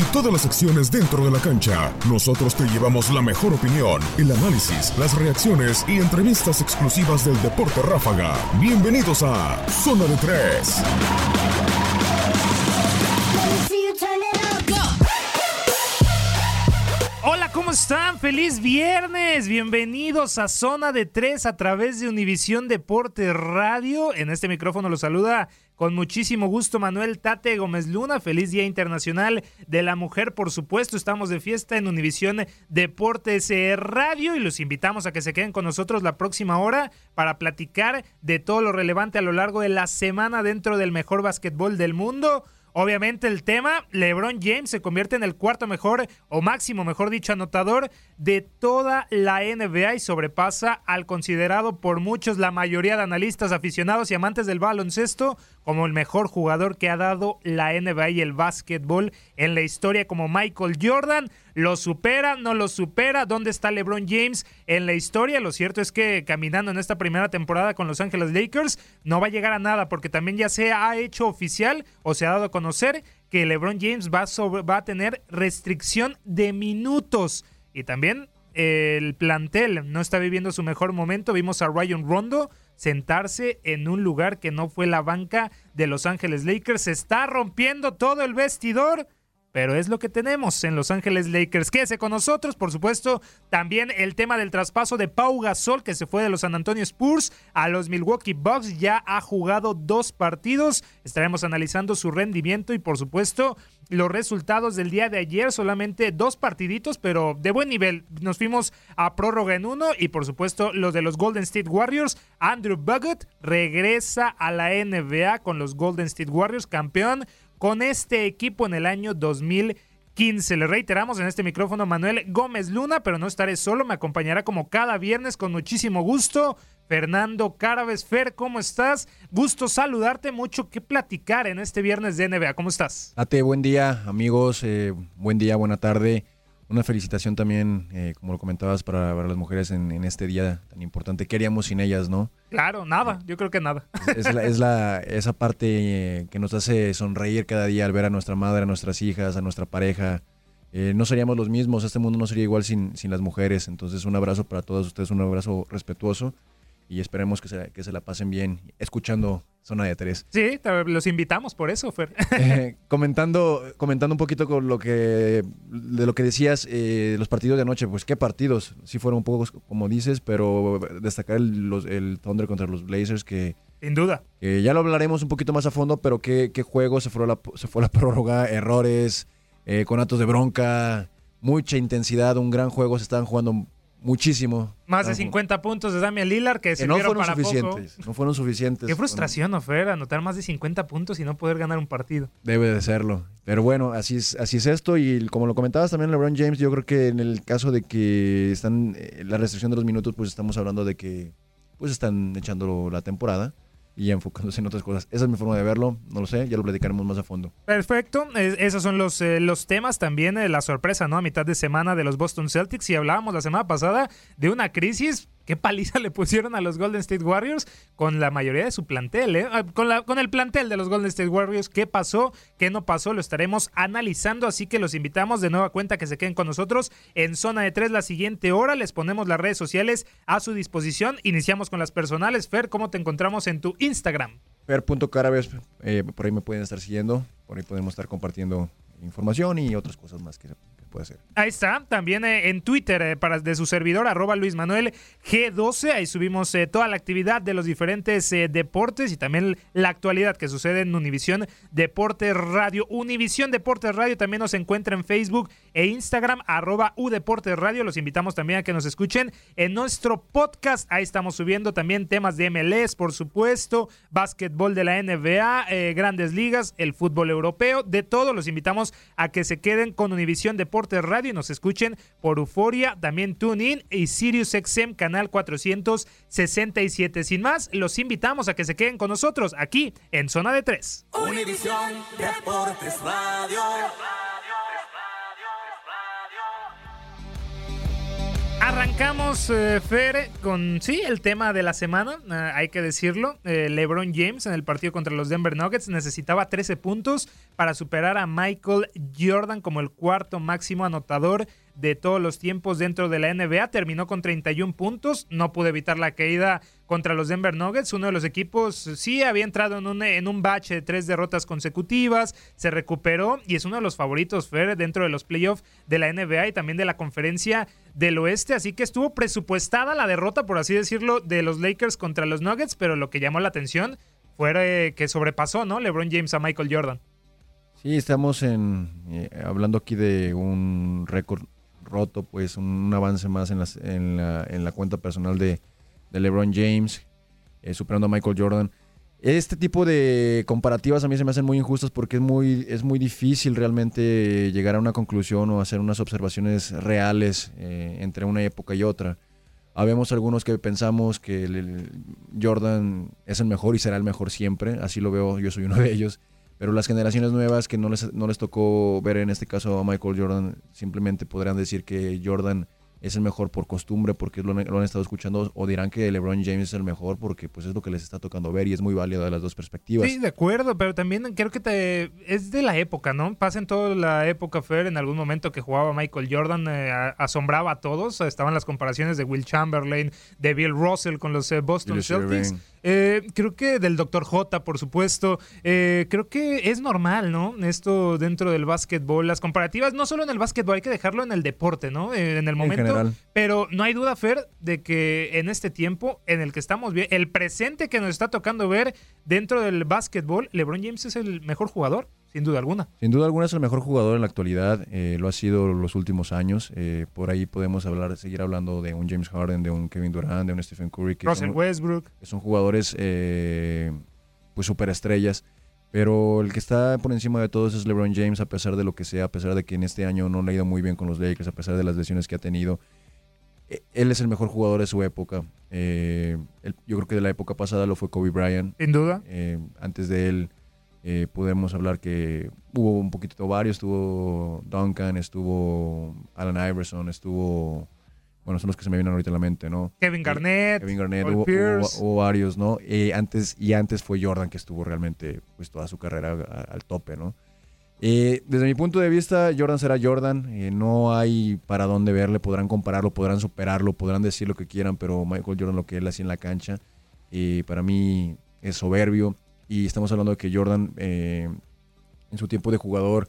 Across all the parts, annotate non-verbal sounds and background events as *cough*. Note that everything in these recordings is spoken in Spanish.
Y todas las acciones dentro de la cancha. Nosotros te llevamos la mejor opinión, el análisis, las reacciones y entrevistas exclusivas del deporte ráfaga. Bienvenidos a Zona de Tres. Hola, ¿cómo están? Feliz viernes. Bienvenidos a Zona de Tres a través de Univisión Deporte Radio. En este micrófono los saluda con muchísimo gusto Manuel Tate Gómez Luna. Feliz Día Internacional de la Mujer, por supuesto. Estamos de fiesta en Univisión Deportes eh, Radio y los invitamos a que se queden con nosotros la próxima hora para platicar de todo lo relevante a lo largo de la semana dentro del mejor básquetbol del mundo. Obviamente el tema, LeBron James se convierte en el cuarto mejor o máximo, mejor dicho, anotador de toda la NBA y sobrepasa al considerado por muchos, la mayoría de analistas aficionados y amantes del baloncesto, como el mejor jugador que ha dado la NBA y el básquetbol en la historia como Michael Jordan. ¿Lo supera? ¿No lo supera? ¿Dónde está LeBron James en la historia? Lo cierto es que caminando en esta primera temporada con Los Ángeles Lakers no va a llegar a nada porque también ya se ha hecho oficial o se ha dado a conocer que LeBron James va, va a tener restricción de minutos y también el plantel no está viviendo su mejor momento. Vimos a Ryan Rondo sentarse en un lugar que no fue la banca de Los Ángeles Lakers. Se está rompiendo todo el vestidor. Pero es lo que tenemos en Los Ángeles Lakers. Quédese con nosotros, por supuesto. También el tema del traspaso de Pau Gasol, que se fue de los San Antonio Spurs a los Milwaukee Bucks. Ya ha jugado dos partidos. Estaremos analizando su rendimiento y, por supuesto, los resultados del día de ayer. Solamente dos partiditos, pero de buen nivel. Nos fuimos a prórroga en uno y, por supuesto, los de los Golden State Warriors. Andrew Bogut regresa a la NBA con los Golden State Warriors, campeón con este equipo en el año 2015. Le reiteramos en este micrófono Manuel Gómez Luna, pero no estaré solo, me acompañará como cada viernes con muchísimo gusto. Fernando Carves, Fer, ¿cómo estás? Gusto saludarte, mucho que platicar en este viernes de NBA. ¿Cómo estás? Ate, buen día, amigos, eh, buen día, buena tarde. Una felicitación también, eh, como lo comentabas, para, las mujeres en, este día tan importante. ¿Qué haríamos sin ellas, no? Claro, nada, yo creo que nada. Es, la, esa parte eh, que nos hace sonreír cada día al ver a nuestra madre, a nuestras hijas, a nuestra pareja. Eh, no seríamos los mismos, este mundo no sería igual sin, sin las mujeres. Entonces, un abrazo para todas ustedes, un abrazo respetuoso. Y esperemos que se, que se la pasen bien escuchando Zona de Tres. Sí, los invitamos por eso, Fer. *laughs* Eh, comentando, comentando un poquito con lo que, de lo que decías, eh, los partidos de anoche, pues qué partidos, sí fueron un poco como dices, pero destacar el, el Thunder contra los Blazers que... Sin duda. ya lo hablaremos un poquito más a fondo, pero qué, qué juego, se fue la, se fue la *laughs* prórroga, errores, eh, con actos de bronca, mucha intensidad, un gran juego, se estaban jugando muchísimo. Más de 50 puntos de Damian Lillard que, se no fueron suficientes. No fueron suficientes. Qué frustración, Ofer, anotar más de 50 puntos y no poder ganar un partido. Debe de serlo. Pero bueno, así es, así es esto. Y como lo comentabas también LeBron James, yo creo que en el caso de que están eh, la restricción de los minutos, pues estamos hablando de que pues están echando la temporada y enfocándose en otras cosas. Esa es mi forma de verlo, no lo sé, ya lo platicaremos más a fondo. Perfecto, esos son los, eh, los temas también, eh, la sorpresa, ¿no? A mitad de semana de los Boston Celtics y hablábamos la semana pasada de una crisis qué paliza *laughs* le pusieron a los Golden State Warriors con la mayoría de su plantel, ¿eh? Ah, con, el plantel de los Golden State Warriors. ¿Qué pasó? ¿Qué no pasó? Lo estaremos analizando, así que los invitamos de nueva cuenta que se queden con nosotros en Zona de Tres la siguiente hora. Les ponemos las redes sociales a su disposición. Iniciamos con las personales. Fer, ¿cómo te encontramos en tu Instagram? Fer.carabes, eh, por ahí me pueden estar siguiendo, por ahí podemos estar compartiendo información y otras cosas más que puede ser. Ahí está, también eh, en Twitter eh, para, de su servidor, arroba Luis Manuel G12, ahí subimos eh, toda la actividad de los diferentes deportes y también la actualidad que sucede en Univisión Deportes Radio. Univisión Deportes Radio también nos encuentra en Facebook e Instagram, arroba Deportes Radio. Los invitamos también a que nos escuchen en nuestro podcast. Ahí estamos subiendo también temas de MLS, por supuesto, básquetbol de la NBA, grandes ligas, el fútbol europeo, de todo. Los invitamos a que se queden con Univisión Deportes Radio y nos escuchen por Euforia, también TuneIn y Sirius XM canal 467. Sin más, los invitamos a que se queden con nosotros aquí en Zona de 3. Univisión Deportes Radio. Arrancamos, eh, Fer, con sí, el tema de la semana, eh, hay que decirlo. Eh, LeBron James en el partido contra los Denver Nuggets necesitaba 13 puntos para superar a Michael Jordan como el cuarto máximo anotador de todos los tiempos dentro de la NBA. Terminó con 31 puntos, no pudo evitar la caída contra los Denver Nuggets. Uno de los equipos sí había entrado en un, en un bache de tres derrotas consecutivas, se recuperó y es uno de los favoritos, Fer, dentro de los playoffs de la NBA y también de la conferencia del oeste. Así que estuvo presupuestada la derrota, por así decirlo, de los Lakers contra los Nuggets, pero lo que llamó la atención fue eh, que sobrepasó, ¿no? LeBron James a Michael Jordan. Sí, estamos en, eh, hablando aquí de un récord roto, pues un, avance más en, en, la, en, la, cuenta personal de, de LeBron James, eh, superando a Michael Jordan. Este tipo de comparativas a mí se me hacen muy injustas porque es muy, es muy difícil realmente llegar a una conclusión o hacer unas observaciones reales eh, entre una época y otra. Habemos algunos que pensamos que Jordan es el mejor y será el mejor siempre, así lo veo, yo soy uno de ellos. Pero las generaciones nuevas que no les, no les tocó ver en este caso a Michael Jordan, simplemente podrán decir que Jordan es el mejor por costumbre, porque lo, han estado escuchando, o dirán que LeBron James es el mejor porque pues es lo que les está tocando ver y es muy válido de las dos perspectivas. Sí, de acuerdo, pero también creo que te, es de la época, ¿no? Pasa en toda la época, Fer, en algún momento que jugaba Michael Jordan, eh, asombraba a todos, estaban las comparaciones de Will Chamberlain, de Bill Russell con los eh, Boston Celtics. Eh, creo que del Dr. J, por supuesto. Eh, creo que es normal, ¿no? Esto dentro del básquetbol. Las comparativas, no solo en el básquetbol, hay que dejarlo en el deporte, ¿no? En el momento. Pero no hay duda, Fer, de que en este tiempo en el que estamos bien, el presente que nos está tocando ver dentro del básquetbol, LeBron James es el mejor jugador. Sin duda alguna. Sin duda alguna es el mejor jugador en la actualidad, eh, lo ha sido los últimos años. Eh, por ahí podemos hablar, seguir hablando de un James Harden, de un Kevin Durant, de un Stephen Curry. Que Russell Westbrook. Que son jugadores eh, pues superestrellas. Pero el que está por encima de todos es LeBron James, a pesar de lo que sea, a pesar de que en este año no le ha ido muy bien con los Lakers, a pesar de las lesiones que ha tenido. E, él es el mejor jugador de su época. yo creo que de la época pasada lo fue Kobe Bryant. Sin duda. antes de él eh, podemos hablar que hubo un poquito varios, estuvo Duncan, estuvo Alan Iverson, estuvo, bueno, son los que se me vienen ahorita a la mente, ¿no? Kevin Garnett, Kevin Garnett, hubo, varios, ¿no? Eh, antes, y antes fue Jordan que estuvo realmente pues toda su carrera al tope, ¿no? Eh, desde mi punto de vista, Jordan será Jordan. Eh, no hay para dónde verle. Podrán compararlo, podrán superarlo, podrán decir lo que quieran, pero Michael Jordan lo que él hacía en la cancha, eh, para mí es soberbio. Y estamos hablando de que Jordan, en su tiempo de jugador,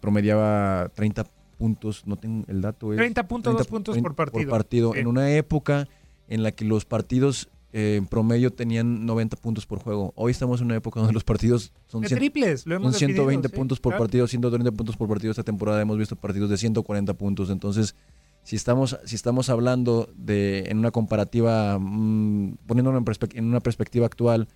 promediaba 30 puntos, no tengo el dato. Es 30 puntos, 30, puntos por partido. Por partido. En una época en la que los partidos eh, en promedio tenían 90 puntos por juego. Hoy estamos en una época donde los partidos son, triples, lo hemos son 120 puntos por partido, 130 puntos por partido. Esta temporada hemos visto partidos de 140 puntos. Entonces, si estamos, si estamos hablando de en una comparativa, mmm, poniéndolo en, en, una perspectiva actual,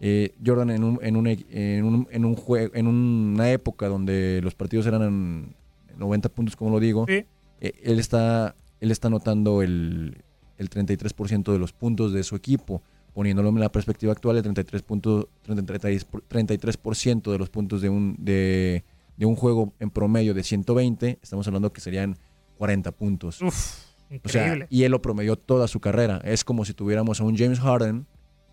eh, Jordan en un, en un, en un, en un juego, en una época donde los partidos eran 90 puntos, como lo digo, eh, él está él está anotando el, el 33% de los puntos de su equipo. Poniéndolo en la perspectiva actual, el 33, 33 de los puntos de un, de, un juego en promedio de 120, estamos hablando que serían 40 puntos. increíble. y él lo promedió toda su carrera. Es como si tuviéramos a un James Harden,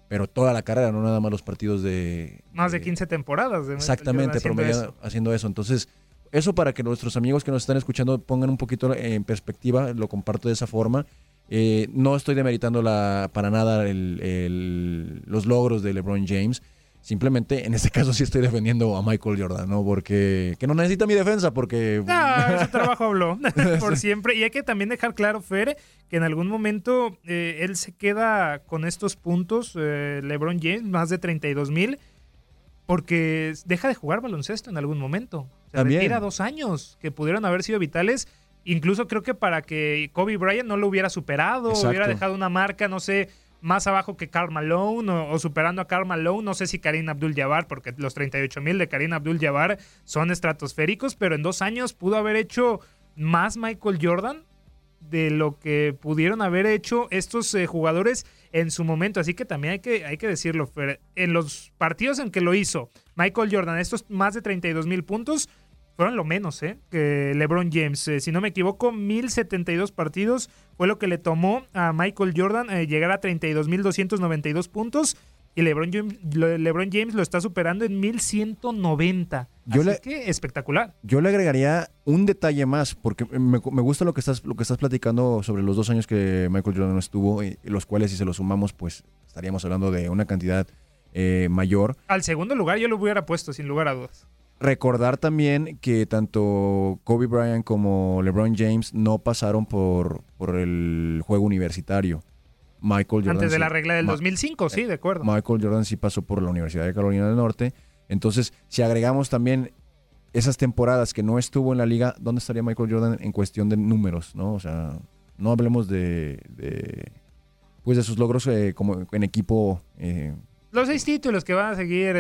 pero toda la carrera, no nada más los partidos de... Más de, 15 temporadas. exactamente, promedio haciendo eso. Entonces, eso para que nuestros amigos que nos están escuchando pongan un poquito en perspectiva, lo comparto de esa forma. Eh, no estoy demeritando la, para nada los logros de LeBron James. Simplemente, en este caso sí estoy defendiendo a Michael Jordan, ¿no? Porque que no necesita mi defensa, porque... No, ese trabajo habló *laughs* por siempre. Y hay que también dejar claro, Fer, que en algún momento eh, él se queda con estos puntos, eh, LeBron James, más de 32 mil, porque deja de jugar baloncesto en algún momento. Se también. retira dos años que pudieron haber sido vitales Incluso creo que para que Kobe Bryant no lo hubiera superado, hubiera dejado una marca, no sé, más abajo que Karl Malone o, superando a Karl Malone. No sé si Karim Abdul-Jabbar, porque los 38 mil de Karim Abdul-Jabbar son estratosféricos, pero en dos años pudo haber hecho más Michael Jordan de lo que pudieron haber hecho estos eh, jugadores en su momento. Así que también hay que, hay que decirlo, en los partidos en que lo hizo Michael Jordan, estos más de 32 mil puntos, fueron lo menos, ¿eh? Que LeBron James. Eh, si no me equivoco, 1072 partidos fue lo que le tomó a Michael Jordan eh, llegar a 32.292 puntos. Y LeBron James, LeBron James lo está superando en 1190. Yo Así que espectacular. Yo le agregaría un detalle más, porque me, gusta lo que, estás, lo que estás platicando sobre los dos años que Michael Jordan estuvo, y, los cuales si se los sumamos, pues estaríamos hablando de una cantidad eh, mayor. Al segundo lugar yo lo hubiera puesto, sin lugar a dudas. Recordar también que tanto Kobe Bryant como LeBron James no pasaron por, por el juego universitario. Michael Jordan. Antes de la regla del 2005, sí, de acuerdo. Michael Jordan sí pasó por la Universidad de Carolina del Norte. Entonces, si agregamos también esas temporadas que no estuvo en la liga, ¿dónde estaría Michael Jordan en cuestión de números? ¿no? O sea, no hablemos de, pues de sus logros eh, como en equipo. Eh, Los seis títulos que van a seguir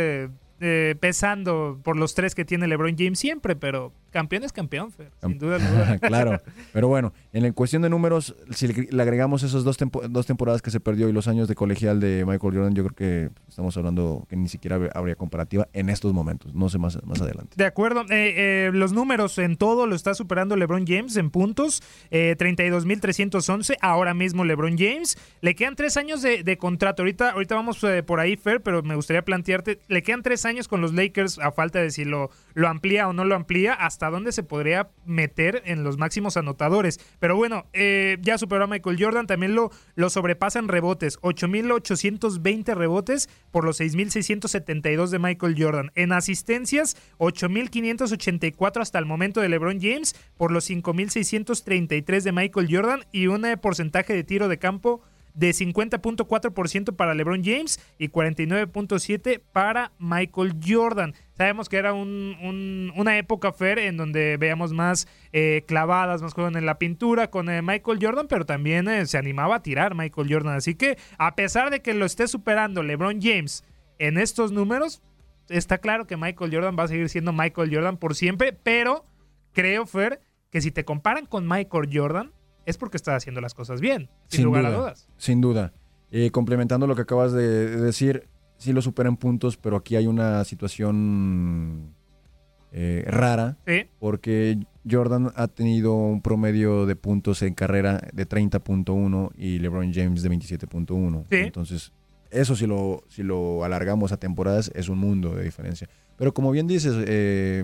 eh, pesando por los tres que tiene LeBron James siempre, pero campeón es campeón, sin duda *laughs* claro, pero bueno, en cuestión de números, si le, agregamos esos dos, dos temporadas que se perdió y los años de colegial de Michael Jordan, yo creo que estamos hablando que ni siquiera habría comparativa en estos momentos, no sé más, más adelante. De acuerdo, eh, eh, los números en todo lo está superando LeBron James en puntos, eh, 32.311, ahora mismo LeBron James, le quedan tres años de, contrato, ahorita, ahorita vamos eh, por ahí, Fer, pero me gustaría plantearte, le quedan tres años con los Lakers a falta de si lo, lo amplía o no lo amplía, hasta dónde se podría meter en los máximos anotadores. Pero bueno, eh, ya superó a Michael Jordan, también lo, lo sobrepasa rebotes, 8.820 rebotes por los 6.672 de Michael Jordan. En asistencias, 8.584 hasta el momento de LeBron James por los 5.633 de Michael Jordan y un porcentaje de tiro de campo de 50.4% para LeBron James y 49.7% para Michael Jordan. Sabemos que era una época fair en donde veíamos más eh, clavadas, más juego en la pintura con eh, Michael Jordan, pero también eh, se animaba a tirar Michael Jordan. Así que a pesar de que lo esté superando LeBron James en estos números, está claro que Michael Jordan va a seguir siendo Michael Jordan por siempre, pero creo, Fer, que si te comparan con Michael Jordan, es porque está haciendo las cosas bien, sin, lugar a dudas. Sin duda. Eh, complementando lo que acabas de, decir, sí lo superan puntos, pero aquí hay una situación eh, rara. Porque Jordan ha tenido un promedio de puntos en carrera de 30.1 y LeBron James de 27.1. Entonces, eso si lo, si lo alargamos a temporadas es un mundo de diferencia. Pero como bien dices, eh,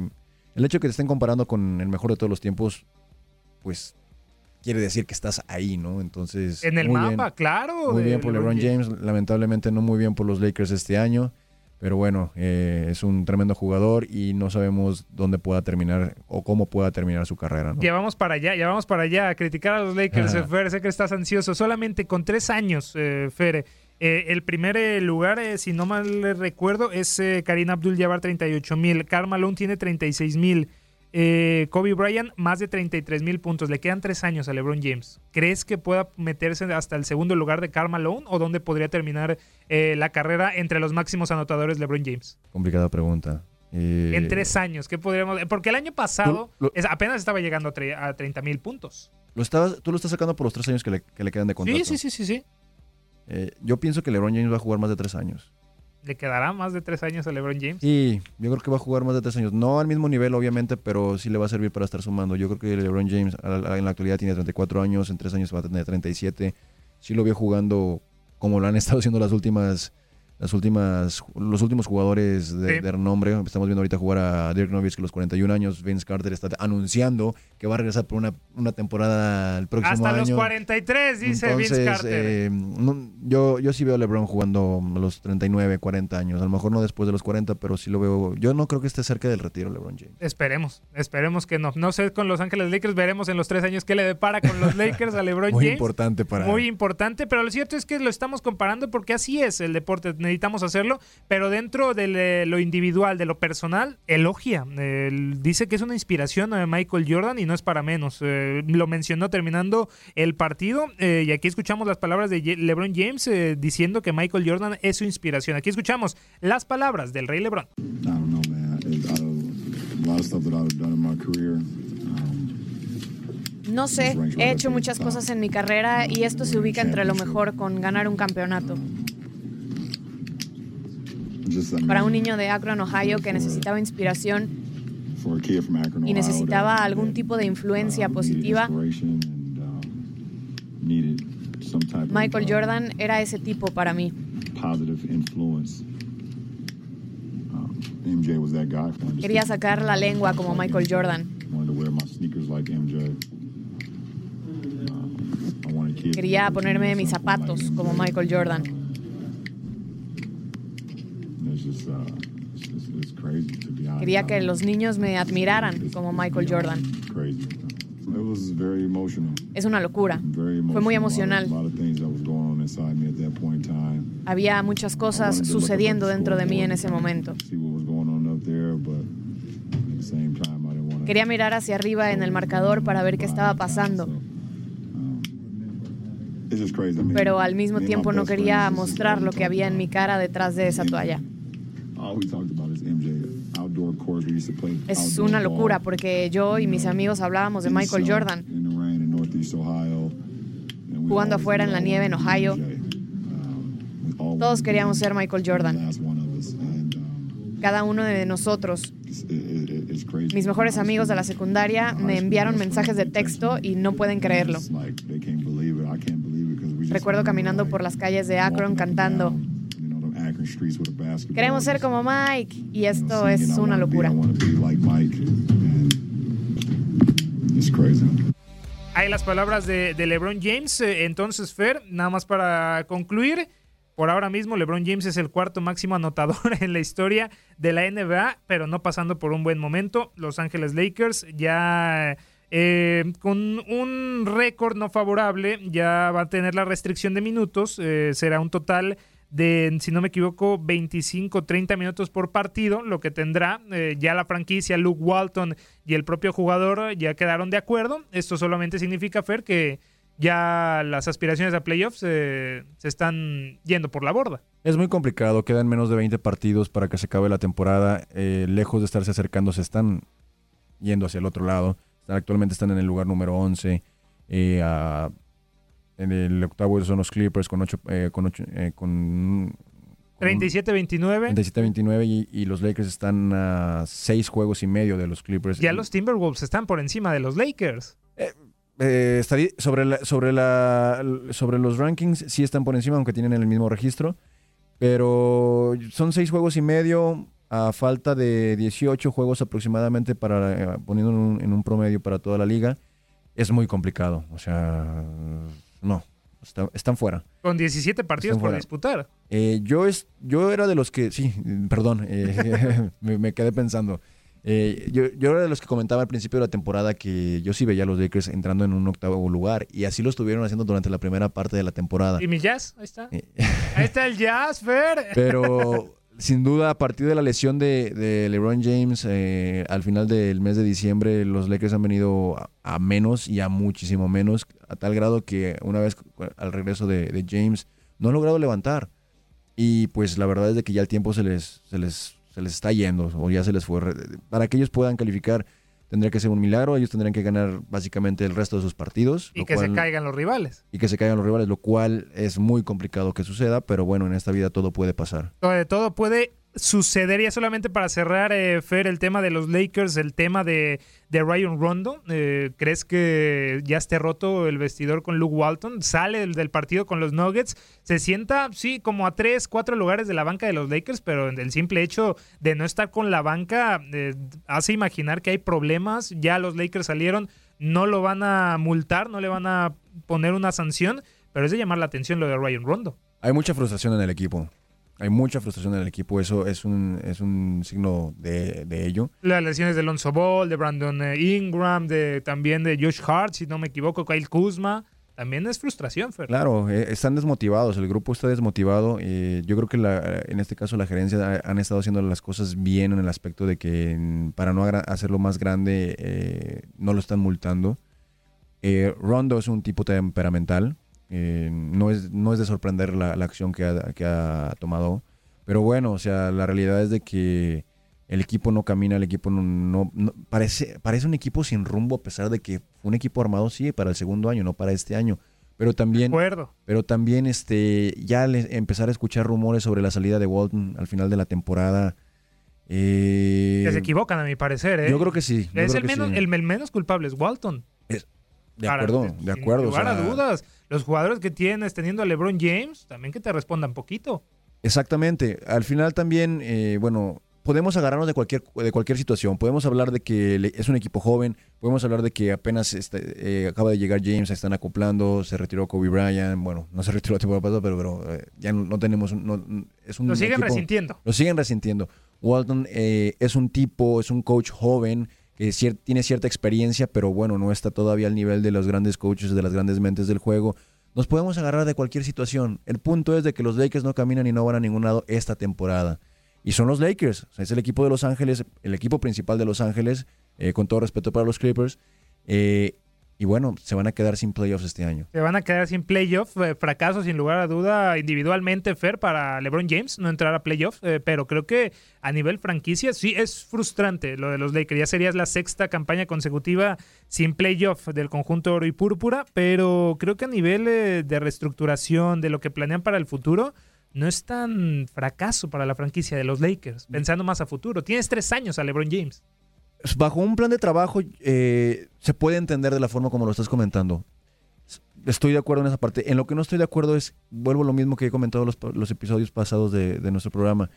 el hecho de que te estén comparando con el mejor de todos los tiempos, pues quiere decir que estás ahí, ¿no? Entonces. En el muy mapa, bien, claro. Muy bien por LeBron James. lamentablemente no muy bien por los Lakers este año. Pero bueno, eh, es un tremendo jugador y no sabemos dónde pueda terminar o cómo pueda terminar su carrera. ¿no? Ya vamos para allá, ya vamos para allá a criticar a los Lakers, eh, Fer. Sé que estás ansioso. Solamente con tres años, eh, Fer. eh, el primer eh, lugar, eh, si no mal recuerdo, es Karim Abdul-Jabbar, 38 mil. Karl Malone tiene 36 mil. Eh, Kobe Bryant, más de 33 mil puntos. Le quedan tres años a LeBron James. ¿Crees que pueda meterse hasta el segundo lugar de Karl Malone o dónde podría terminar eh, la carrera entre los máximos anotadores LeBron James? Complicada pregunta. Eh, En tres años, ¿qué podríamos...? Porque el año pasado Lo- lo- es- apenas estaba llegando a, tre- a 30 mil puntos. lo estabas- tú lo estás sacando por los tres años que le, que le quedan de contrato. Sí, sí, sí, sí, sí. Eh, yo pienso que LeBron James va a jugar más de tres años. ¿Le quedará más de tres años a LeBron James? Sí, yo creo que va a jugar más de tres años. No al mismo nivel, obviamente, pero sí le va a servir para estar sumando. Yo creo que LeBron James en la actualidad tiene 34 años, en tres años va a tener 37. Sí lo veo jugando como lo han estado haciendo las últimas, las últimas, los últimos jugadores de, Sí. de renombre. Estamos viendo ahorita jugar a Dirk Nowitzki a los 41 años. Vince Carter está anunciando que va a regresar por una, una temporada el próximo Hasta año. los 43, dice Vince Carter. eh, no- yo, yo sí veo a LeBron jugando a los 39, 40 años. A lo mejor no después de los 40, pero sí lo veo. Yo no creo que esté cerca del retiro LeBron James. Esperemos, esperemos que no. No sé con Los Ángeles Lakers, veremos en los tres años qué le depara con los *laughs* Lakers a LeBron Muy James. importante para. Muy importante, pero lo cierto es que lo estamos comparando porque así es el deporte, necesitamos hacerlo, pero dentro de lo individual, de lo personal, elogia. Eh, dice que es una inspiración a Michael Jordan y no es para menos. Eh, lo mencionó terminando el partido eh, y aquí escuchamos las palabras de LeBron James eh, diciendo que Michael Jordan es su inspiración. Aquí escuchamos las palabras del Rey LeBron. I don't know, man. It, out of a lot of stuff that I've done in my career, No sé, he hecho muchas cosas en mi carrera y esto se ubica entre lo mejor con ganar un campeonato. Para un niño de Akron, Ohio, que necesitaba inspiración for a kid from Akron, y necesitaba algún tipo de influencia needed positiva, um, Michael uh, Jordan era ese tipo para mí. Um, Quería sacar la lengua como Michael Jordan. Um, Quería ponerme mis zapatos como Michael Jordan. Quería I que los niños me admiraran como Michael Jordan. Es una locura. Fue muy emocional. Había muchas cosas sucediendo dentro de mí en ese momento. Quería mirar hacia arriba en el marcador para ver qué estaba pasando, mean, pero al mismo tiempo no quería mostrar lo que había en mi cara detrás de esa toalla. Es una locura porque yo y mis amigos hablábamos de Michael Jordan. jugando afuera en la nieve en Ohio. Um, Todos queríamos ser Michael Jordan, um, cada uno de nosotros. Mis mejores amigos de la secundaria me enviaron mensajes de texto y no pueden creerlo. Recuerdo caminando por las calles de Akron cantando, queremos ser como Mike y esto es una locura. Hay las palabras de, de LeBron James. Eh, Entonces, Fer, nada más para concluir. Por ahora mismo, LeBron James es el cuarto máximo anotador *laughs* en la historia de la NBA, pero no pasando por un buen momento. Los Ángeles Lakers ya eh, con un récord no favorable, ya va a tener la restricción de minutos. eh, será un total de, si no me equivoco, 25-30 minutos por partido, lo que tendrá eh, ya la franquicia, Luke Walton y el propio jugador ya quedaron de acuerdo. Esto solamente significa, Fer, que ya las aspiraciones a playoffs eh, se están yendo por la borda. Es muy complicado, quedan menos de 20 partidos para que se acabe la temporada. eh, lejos de estarse acercando, se están yendo hacia el otro lado. Actualmente están en el lugar número 11. eh, a- en el octavo son los Clippers con 8 con, ocho, eh, con, con 37-29. 27-29 y, y los Lakers están a 6 juegos y medio de los Clippers. Ya los Timberwolves están por encima de los Lakers. Eh, estaría- sobre, la- sobre, la, sobre los rankings sí están por encima, aunque tienen el mismo registro. Pero son seis juegos y medio. a falta de 18 juegos aproximadamente para eh, poniendo en un, en un promedio para toda la liga, es muy complicado. O sea, no, está- están fuera. Con 17 partidos por disputar. Eh, yo, es, yo era de los que, sí, perdón, eh, *laughs* me, me quedé pensando. Eh, yo, yo era de los que comentaba al principio de la temporada que yo sí veía a los Lakers entrando en un octavo lugar y así lo estuvieron haciendo durante la primera parte de la temporada. ¿Y mi jazz? Ahí está. Ahí está el jazz, Fer. *laughs* Pero sin duda, a partir de la lesión de, LeBron James eh, al final del mes de diciembre, los Lakers han venido a, menos y a muchísimo menos, a tal grado que una vez al regreso de, James no han logrado levantar. Y pues la verdad es de que ya el tiempo se les, se les, se les está yendo, o ya se les fue. Para que ellos puedan calificar, tendría que ser un milagro. Ellos tendrían que ganar básicamente el resto de sus partidos. Y que se caigan los rivales. y que se caigan los rivales, lo cual es muy complicado que suceda, pero bueno, en esta vida todo puede pasar. Todo puede suceder. Ya solamente para cerrar, eh, Fer, el tema de los Lakers, el tema de, de Ryan Rondo. eh, ¿Crees que ya esté roto el vestidor con Luke Walton? Sale del, del partido con los Nuggets. Se sienta, sí, como a tres, cuatro lugares de la banca de los Lakers, pero el simple hecho de no estar con la banca eh, hace imaginar que hay problemas. Ya los Lakers salieron, no lo van a multar, no le van a poner una sanción, pero es de llamar la atención lo de Ryan Rondo. Hay mucha frustración en el equipo. Hay mucha frustración en el equipo. Eso es un, es un signo de, de ello. Las lesiones de Alonso Ball, de Brandon eh, Ingram, de también de Josh Hart, si no me equivoco, Kyle Kuzma. También es frustración, Fer. Claro, eh, están desmotivados. El grupo está desmotivado. eh, yo creo que la- en este caso la gerencia ha- han estado haciendo las cosas bien en el aspecto de que mm, para no hacerlo más grande eh, no lo están multando. Rondo es un tipo temperamental. Eh, no, es, no es de sorprender la, la acción que ha, que ha tomado. Pero bueno, o sea, la realidad es de que el equipo no camina, el equipo no, no- no- parece, parece un equipo sin rumbo a pesar de que fue un equipo armado, sí, para el segundo año, no para este año. Pero también, acuerdo. pero también este, ya empezar a escuchar rumores sobre la salida de Walton al final de la temporada. eh, Que se equivocan, a mi parecer. ¿eh? Yo creo que sí. es el que menos, sí. el, el menos culpable, es Walton. De Para- acuerdo, de sin acuerdo. o a dudas. Los jugadores que tienes teniendo a LeBron James, también que te respondan poquito. Exactamente. Al final también, eh, bueno, podemos agarrarnos de cualquier, de cualquier situación. Podemos hablar de que es un equipo joven, podemos hablar de que apenas este, eh, acaba de llegar James, se están acoplando, se retiró Kobe Bryant, bueno, no se *laughs* retiró la temporada pasada, pero, pero eh, ya no, no tenemos, no- es un Lo siguen equipo- resintiendo. Lo siguen resintiendo. Walton eh, es un tipo, es un coach joven que cier- tiene cierta experiencia, pero bueno, no está todavía al nivel de los grandes coaches, de las grandes mentes del juego. Nos podemos agarrar de cualquier situación. El punto es de que los Lakers no caminan y no van a ningún lado esta temporada. Y son los Lakers. Es el equipo de Los Ángeles, el equipo principal de Los Ángeles, eh, con todo respeto para los Clippers. Eh, y bueno, se van a quedar sin playoffs este año. Se van a quedar sin playoff. eh, fracaso, sin lugar a duda, individualmente, Fer, para LeBron James no entrar a playoff. eh, pero creo que a nivel franquicia sí es frustrante lo de los Lakers. Ya sería la sexta campaña consecutiva sin playoff del conjunto oro y púrpura. Pero creo que a nivel eh, de reestructuración, de lo que planean para el futuro, no es tan fracaso para la franquicia de los Lakers. Pensando más a futuro. Tienes tres años a LeBron James. Bajo un plan de trabajo eh, se puede entender de la forma como lo estás comentando. Estoy de acuerdo en esa parte. En lo que no estoy de acuerdo es, vuelvo a lo mismo que he comentado los, los episodios pasados de, de nuestro programa.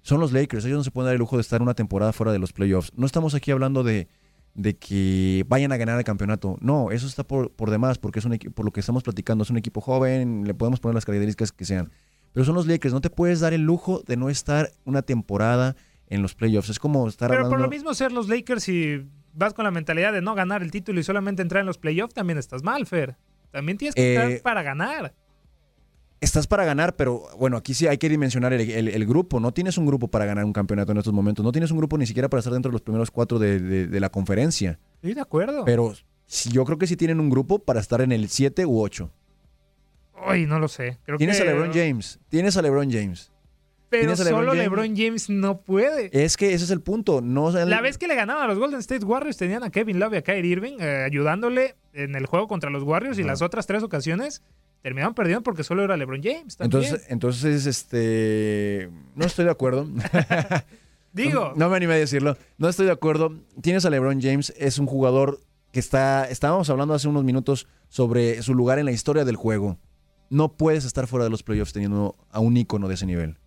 Son los Lakers, ellos no se pueden dar el lujo de estar una temporada fuera de los playoffs. No estamos aquí hablando de, de que vayan a ganar el campeonato. No, eso está por, por demás, porque es un por lo que estamos platicando, es un equipo joven, le podemos poner las características que sean. Pero son los Lakers, no te puedes dar el lujo de no estar una temporada en los playoffs. Es como estar Pero por lo mismo ser los Lakers y vas con la mentalidad de no ganar el título y solamente entrar en los playoffs, también estás mal, Fer. También tienes que Eh, entrar para ganar. estás para ganar, pero bueno, aquí sí hay que dimensionar el, el- el grupo. No tienes un grupo para ganar un campeonato en estos momentos. No tienes un grupo ni siquiera para estar dentro de los primeros cuatro de, de- de la conferencia. Estoy de acuerdo. Pero sí, yo creo que sí tienen un grupo para estar en el 7 u 8. Ay, no lo sé. Creo Tienes que- a LeBron James. Tienes a LeBron James. Pero solo James. LeBron James no puede. Es que ese es el punto. No, La vez que le ganaban a los Golden State Warriors tenían a Kevin Love y a Kyrie Irving eh, ayudándole en el juego contra los Warriors y las otras tres ocasiones terminaron perdiendo porque solo era LeBron James. También. Entonces, entonces, este. No estoy de acuerdo. *laughs* Digo. No, no me animé a decirlo. No estoy de acuerdo. Tienes a LeBron James, es un jugador que está. Estábamos hablando hace unos minutos sobre su lugar en la historia del juego. No puedes estar fuera de los playoffs teniendo a un ícono de ese nivel.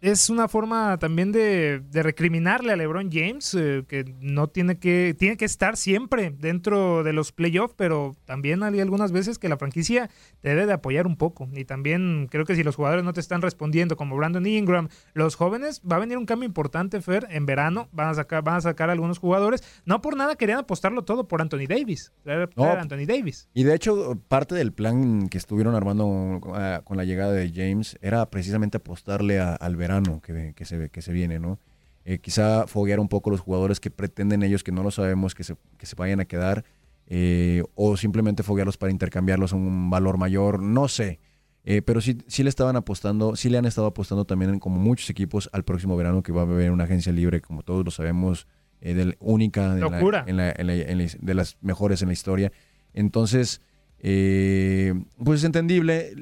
Es una forma también de, recriminarle a LeBron James, eh, que no tiene que, tiene que estar siempre dentro de los playoffs, pero también hay algunas veces que la franquicia te debe de apoyar un poco. Y también creo que si los jugadores no te están respondiendo, como Brandon Ingram, los jóvenes, va a venir un cambio importante, Fer, en verano, van a sacar, van a sacar algunos jugadores. No por nada querían apostarlo todo por Anthony Davis, Anthony Davis. Y de hecho, parte del plan que estuvieron armando ah, con la llegada de James era precisamente apostarle al verano que, se, que se viene, ¿no? Eh, quizá foguear un poco los jugadores que pretenden ellos que no lo sabemos que se, que se vayan a quedar, eh, o simplemente foguearlos para intercambiarlos a un valor mayor, no sé. Eh, pero sí, sí le estaban apostando, sí le han estado apostando también, como muchos equipos, al próximo verano que va a haber una agencia libre, como todos lo sabemos, de única, de las mejores en la historia. Entonces, pues es entendible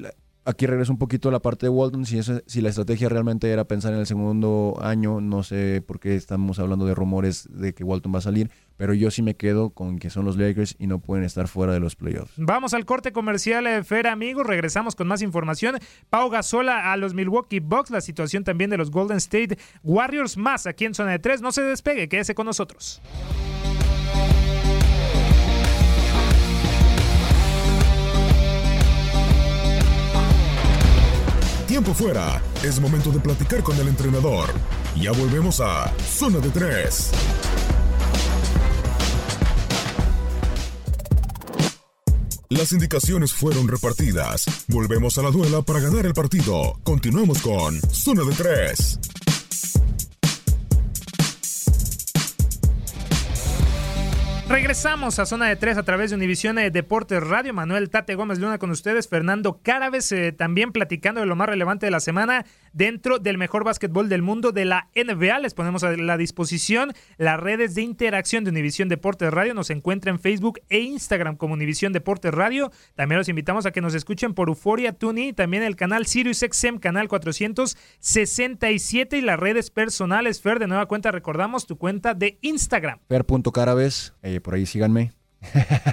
aquí regreso un poquito a la parte de Walton. Si, si la estrategia realmente era pensar en el segundo año, no sé por qué estamos hablando de rumores de que Walton va a salir, pero yo sí me quedo con que son los Lakers y no pueden estar fuera de los playoffs. Vamos al corte comercial, eh, Fer, amigos. Regresamos con más información. Pau Gasola a los Milwaukee Bucks, la situación también de los Golden State Warriors, más aquí en zona de tres. No se despegue, quédese con nosotros. Tiempo fuera. Es momento de platicar con el entrenador. Ya volvemos a Zona de 3. Las indicaciones fueron repartidas. Volvemos a la duela para ganar el partido. Continuamos con Zona de 3. Regresamos a Zona de Tres a través de Univisión Deportes Radio. Manuel Tate Gómez Luna con ustedes. Fernando Cárabes eh, también platicando de lo más relevante de la semana dentro del mejor básquetbol del mundo de la NBA. Les ponemos a la disposición las redes de interacción de Univisión Deportes Radio. Nos encuentra en Facebook e Instagram como Univisión Deportes Radio. También los invitamos a que nos escuchen por Euforia Tuni, también el canal Sirius XM, canal 467 y las redes personales. Fer, de nueva cuenta, recordamos tu cuenta de Instagram. Fer.carabes. Eh, por ahí síganme.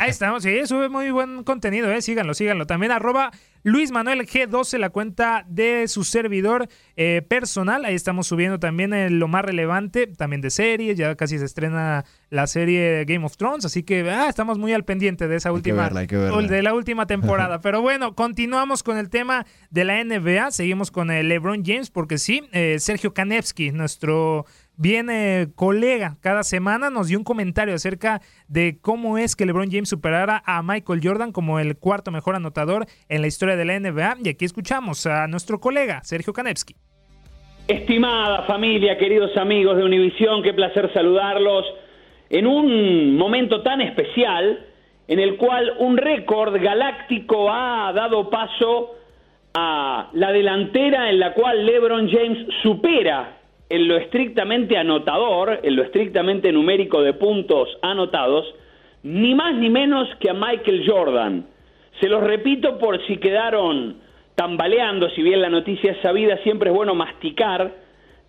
Ahí estamos, sí, sube muy buen contenido, eh, síganlo, síganlo. También arroba Luis Manuel G12, la cuenta de su servidor eh, personal. Ahí estamos subiendo también lo más relevante, también de series. Ya casi se estrena la serie Game of Thrones, así que ah, estamos muy al pendiente de esa última, de la última *laughs* temporada. Pero bueno, continuamos con el tema de la NBA. Seguimos con el LeBron James, porque sí, eh, Sergio Kanevsky, nuestro viene colega cada semana, nos dio un comentario acerca de cómo es que LeBron James superara a Michael Jordan como el cuarto mejor anotador en la historia de la NBA. Y aquí escuchamos a nuestro colega Sergio Kanevsky. Estimada familia, queridos amigos de Univisión, qué placer saludarlos en un momento tan especial en el cual un récord galáctico ha dado paso a la delantera en la cual LeBron James supera en lo estrictamente anotador, en lo estrictamente numérico de puntos anotados, ni más ni menos que a Michael Jordan. Se los repito por si quedaron tambaleando, si bien la noticia es sabida, siempre es bueno masticar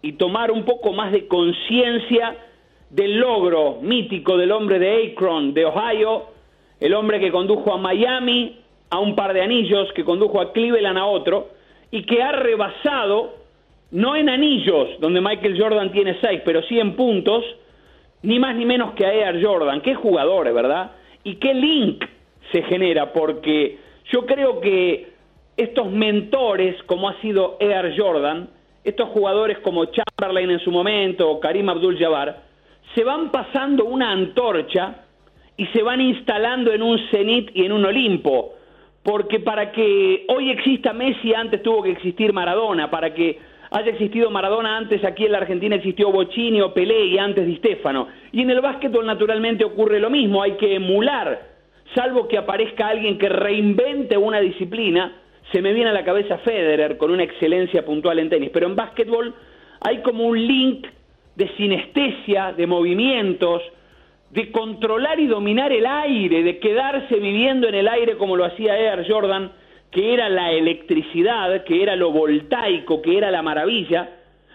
y tomar un poco más de conciencia del logro mítico del hombre de Akron, de Ohio, el hombre que condujo a Miami a un par de anillos, que condujo a Cleveland a otro, y que ha rebasado no en anillos, donde Michael Jordan tiene seis, pero sí en puntos, ni más ni menos que a Air Jordan. Qué jugadores, ¿verdad? Y qué link se genera, porque yo creo que estos mentores, como ha sido Air Jordan, estos jugadores como Chamberlain en su momento o Karim Abdul-Jabbar, se van pasando una antorcha y se van instalando en un cenit y en un Olimpo. Porque para que hoy exista Messi antes tuvo que existir Maradona, para que haya existido Maradona antes, aquí en la Argentina existió Bocini o Pelé y antes Di Stefano. Y en el básquetbol naturalmente ocurre lo mismo, hay que emular, salvo que aparezca alguien que reinvente una disciplina, se me viene a la cabeza Federer con una excelencia puntual en tenis, pero en básquetbol hay como un link de sinestesia, de movimientos, de controlar y dominar el aire, de quedarse viviendo en el aire como lo hacía Air Jordan, que era la electricidad, que era lo voltaico, que era la maravilla,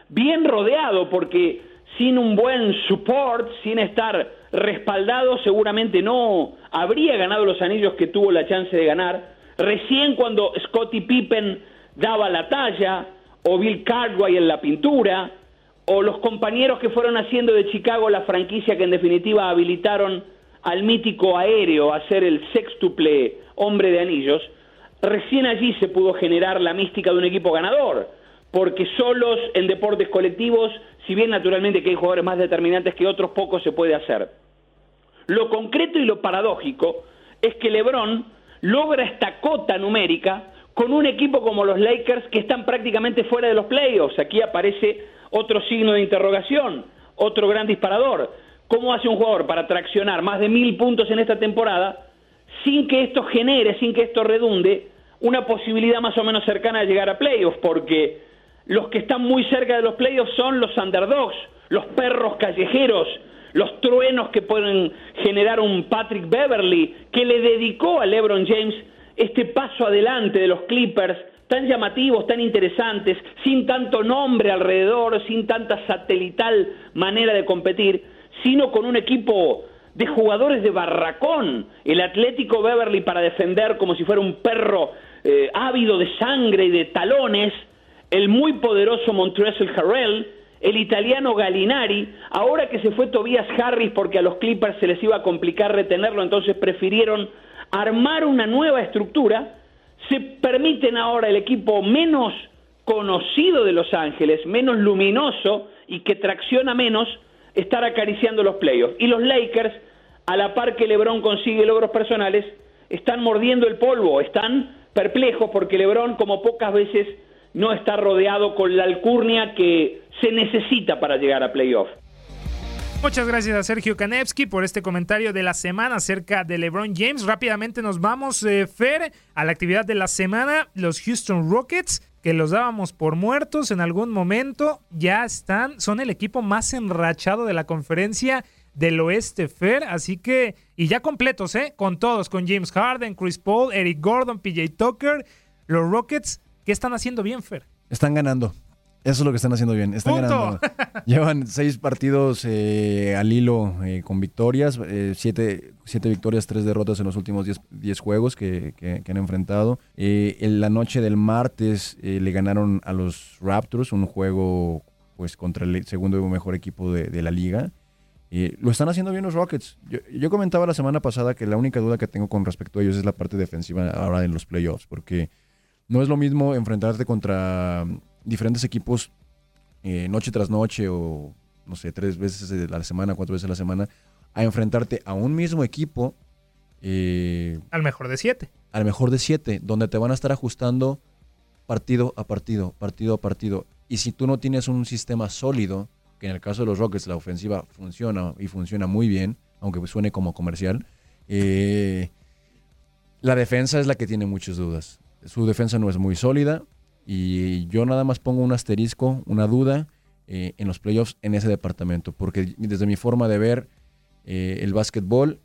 bien rodeado porque sin un buen support, sin estar respaldado, seguramente no habría ganado los anillos que tuvo la chance de ganar. Recién cuando Scottie Pippen daba la talla, o Bill Cardwell en la pintura, o los compañeros que fueron haciendo de Chicago la franquicia que en definitiva habilitaron al mítico aéreo a ser el sextuple hombre de anillos, recién allí se pudo generar la mística de un equipo ganador, porque solos en deportes colectivos, si bien naturalmente que hay jugadores más determinantes que otros, poco se puede hacer. Lo concreto y lo paradójico es que LeBron logra esta cota numérica con un equipo como los Lakers que están prácticamente fuera de los playoffs. Aquí aparece otro signo de interrogación, otro gran disparador. ¿Cómo hace un jugador para traccionar más de mil puntos en esta temporada sin que esto genere, sin que esto redunde una posibilidad más o menos cercana de llegar a playoffs? Porque los que están muy cerca de los playoffs son los underdogs, los perros callejeros, los truenos que pueden generar un Patrick Beverly, que le dedicó a LeBron James este paso adelante de los Clippers, tan llamativos, tan interesantes, sin tanto nombre alrededor, sin tanta satelital manera de competir, sino con un equipo de jugadores de barracón, el Atlético Beverly para defender como si fuera un perro eh, ávido de sangre y de talones, el muy poderoso Montrezl Harrell, el italiano Galinari, ahora que se fue Tobias Harris porque a los Clippers se les iba a complicar retenerlo, entonces prefirieron armar una nueva estructura, se permiten ahora el equipo menos conocido de Los Ángeles, menos luminoso y que tracciona menos, estar acariciando los playoffs. Y los Lakers, a la par que LeBron consigue logros personales, están mordiendo el polvo, están perplejos porque LeBron, como pocas veces, no está rodeado con la alcurnia que se necesita para llegar a playoffs. Muchas gracias a Sergio Kanevsky por este comentario de la semana acerca de LeBron James. Rápidamente nos vamos, eh, Fer, a la actividad de la semana. Los Houston Rockets, que los dábamos por muertos en algún momento, ya están, son el equipo más enrachado de la conferencia del oeste, Fer. Así que, y ya completos, ¿eh? Con todos, con James Harden, Chris Paul, Eric Gordon, PJ Tucker. Los Rockets, ¿qué están haciendo bien, Fer? Están ganando. Eso es lo que están haciendo bien. Están ganando. *laughs* Llevan seis partidos eh, al hilo eh, con victorias, eh, siete, siete, victorias, tres derrotas en los últimos diez, juegos que, han enfrentado. en la noche del martes le ganaron a los Raptors un juego pues contra el segundo mejor equipo de, la liga. Lo están haciendo bien los Rockets. Yo, yo, comentaba la semana pasada que la única duda que tengo con respecto a ellos es la parte defensiva ahora en los playoffs, porque no es lo mismo enfrentarte contra diferentes equipos eh, noche tras noche o, no sé, tres veces a la semana, cuatro veces a la semana, a enfrentarte a un mismo equipo. Eh, al mejor de siete. Al mejor de siete, donde te van a estar ajustando partido a partido, partido a partido. Y si tú no tienes un sistema sólido, que en el caso de los Rockets la ofensiva funciona y funciona muy bien, aunque suene como comercial, eh, la defensa es la que tiene muchas dudas. Su defensa no es muy sólida, y yo nada más pongo un asterisco, una duda eh, en los playoffs en ese departamento, porque desde mi forma de ver eh, el básquetbol,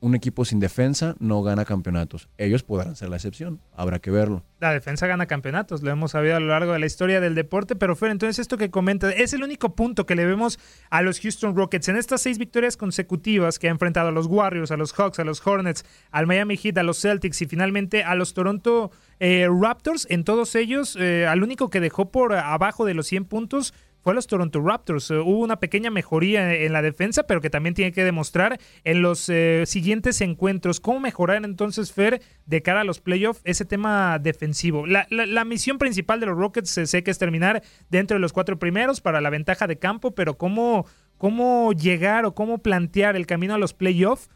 un equipo sin defensa no gana campeonatos. Ellos podrán ser la excepción, habrá que verlo. La defensa gana campeonatos, lo hemos sabido a lo largo de la historia del deporte, pero Fer, entonces esto que comenta es el único punto que le vemos a los Houston Rockets en estas seis victorias consecutivas que ha enfrentado a los Warriors, a los Hawks, a los Hornets, al Miami Heat, a los Celtics y finalmente a los Toronto eh, Raptors. En todos ellos, eh, al único que dejó por abajo de los 100 puntos fue a los Toronto Raptors. Eh, hubo una pequeña mejoría en la defensa, pero que también tiene que demostrar en los eh, siguientes encuentros cómo mejorar entonces, Fer, de cara a los playoffs, ese tema defensivo. La, misión principal de los Rockets se sé que es terminar dentro de los cuatro primeros para la ventaja de campo, pero cómo, cómo llegar o cómo plantear el camino a los playoffs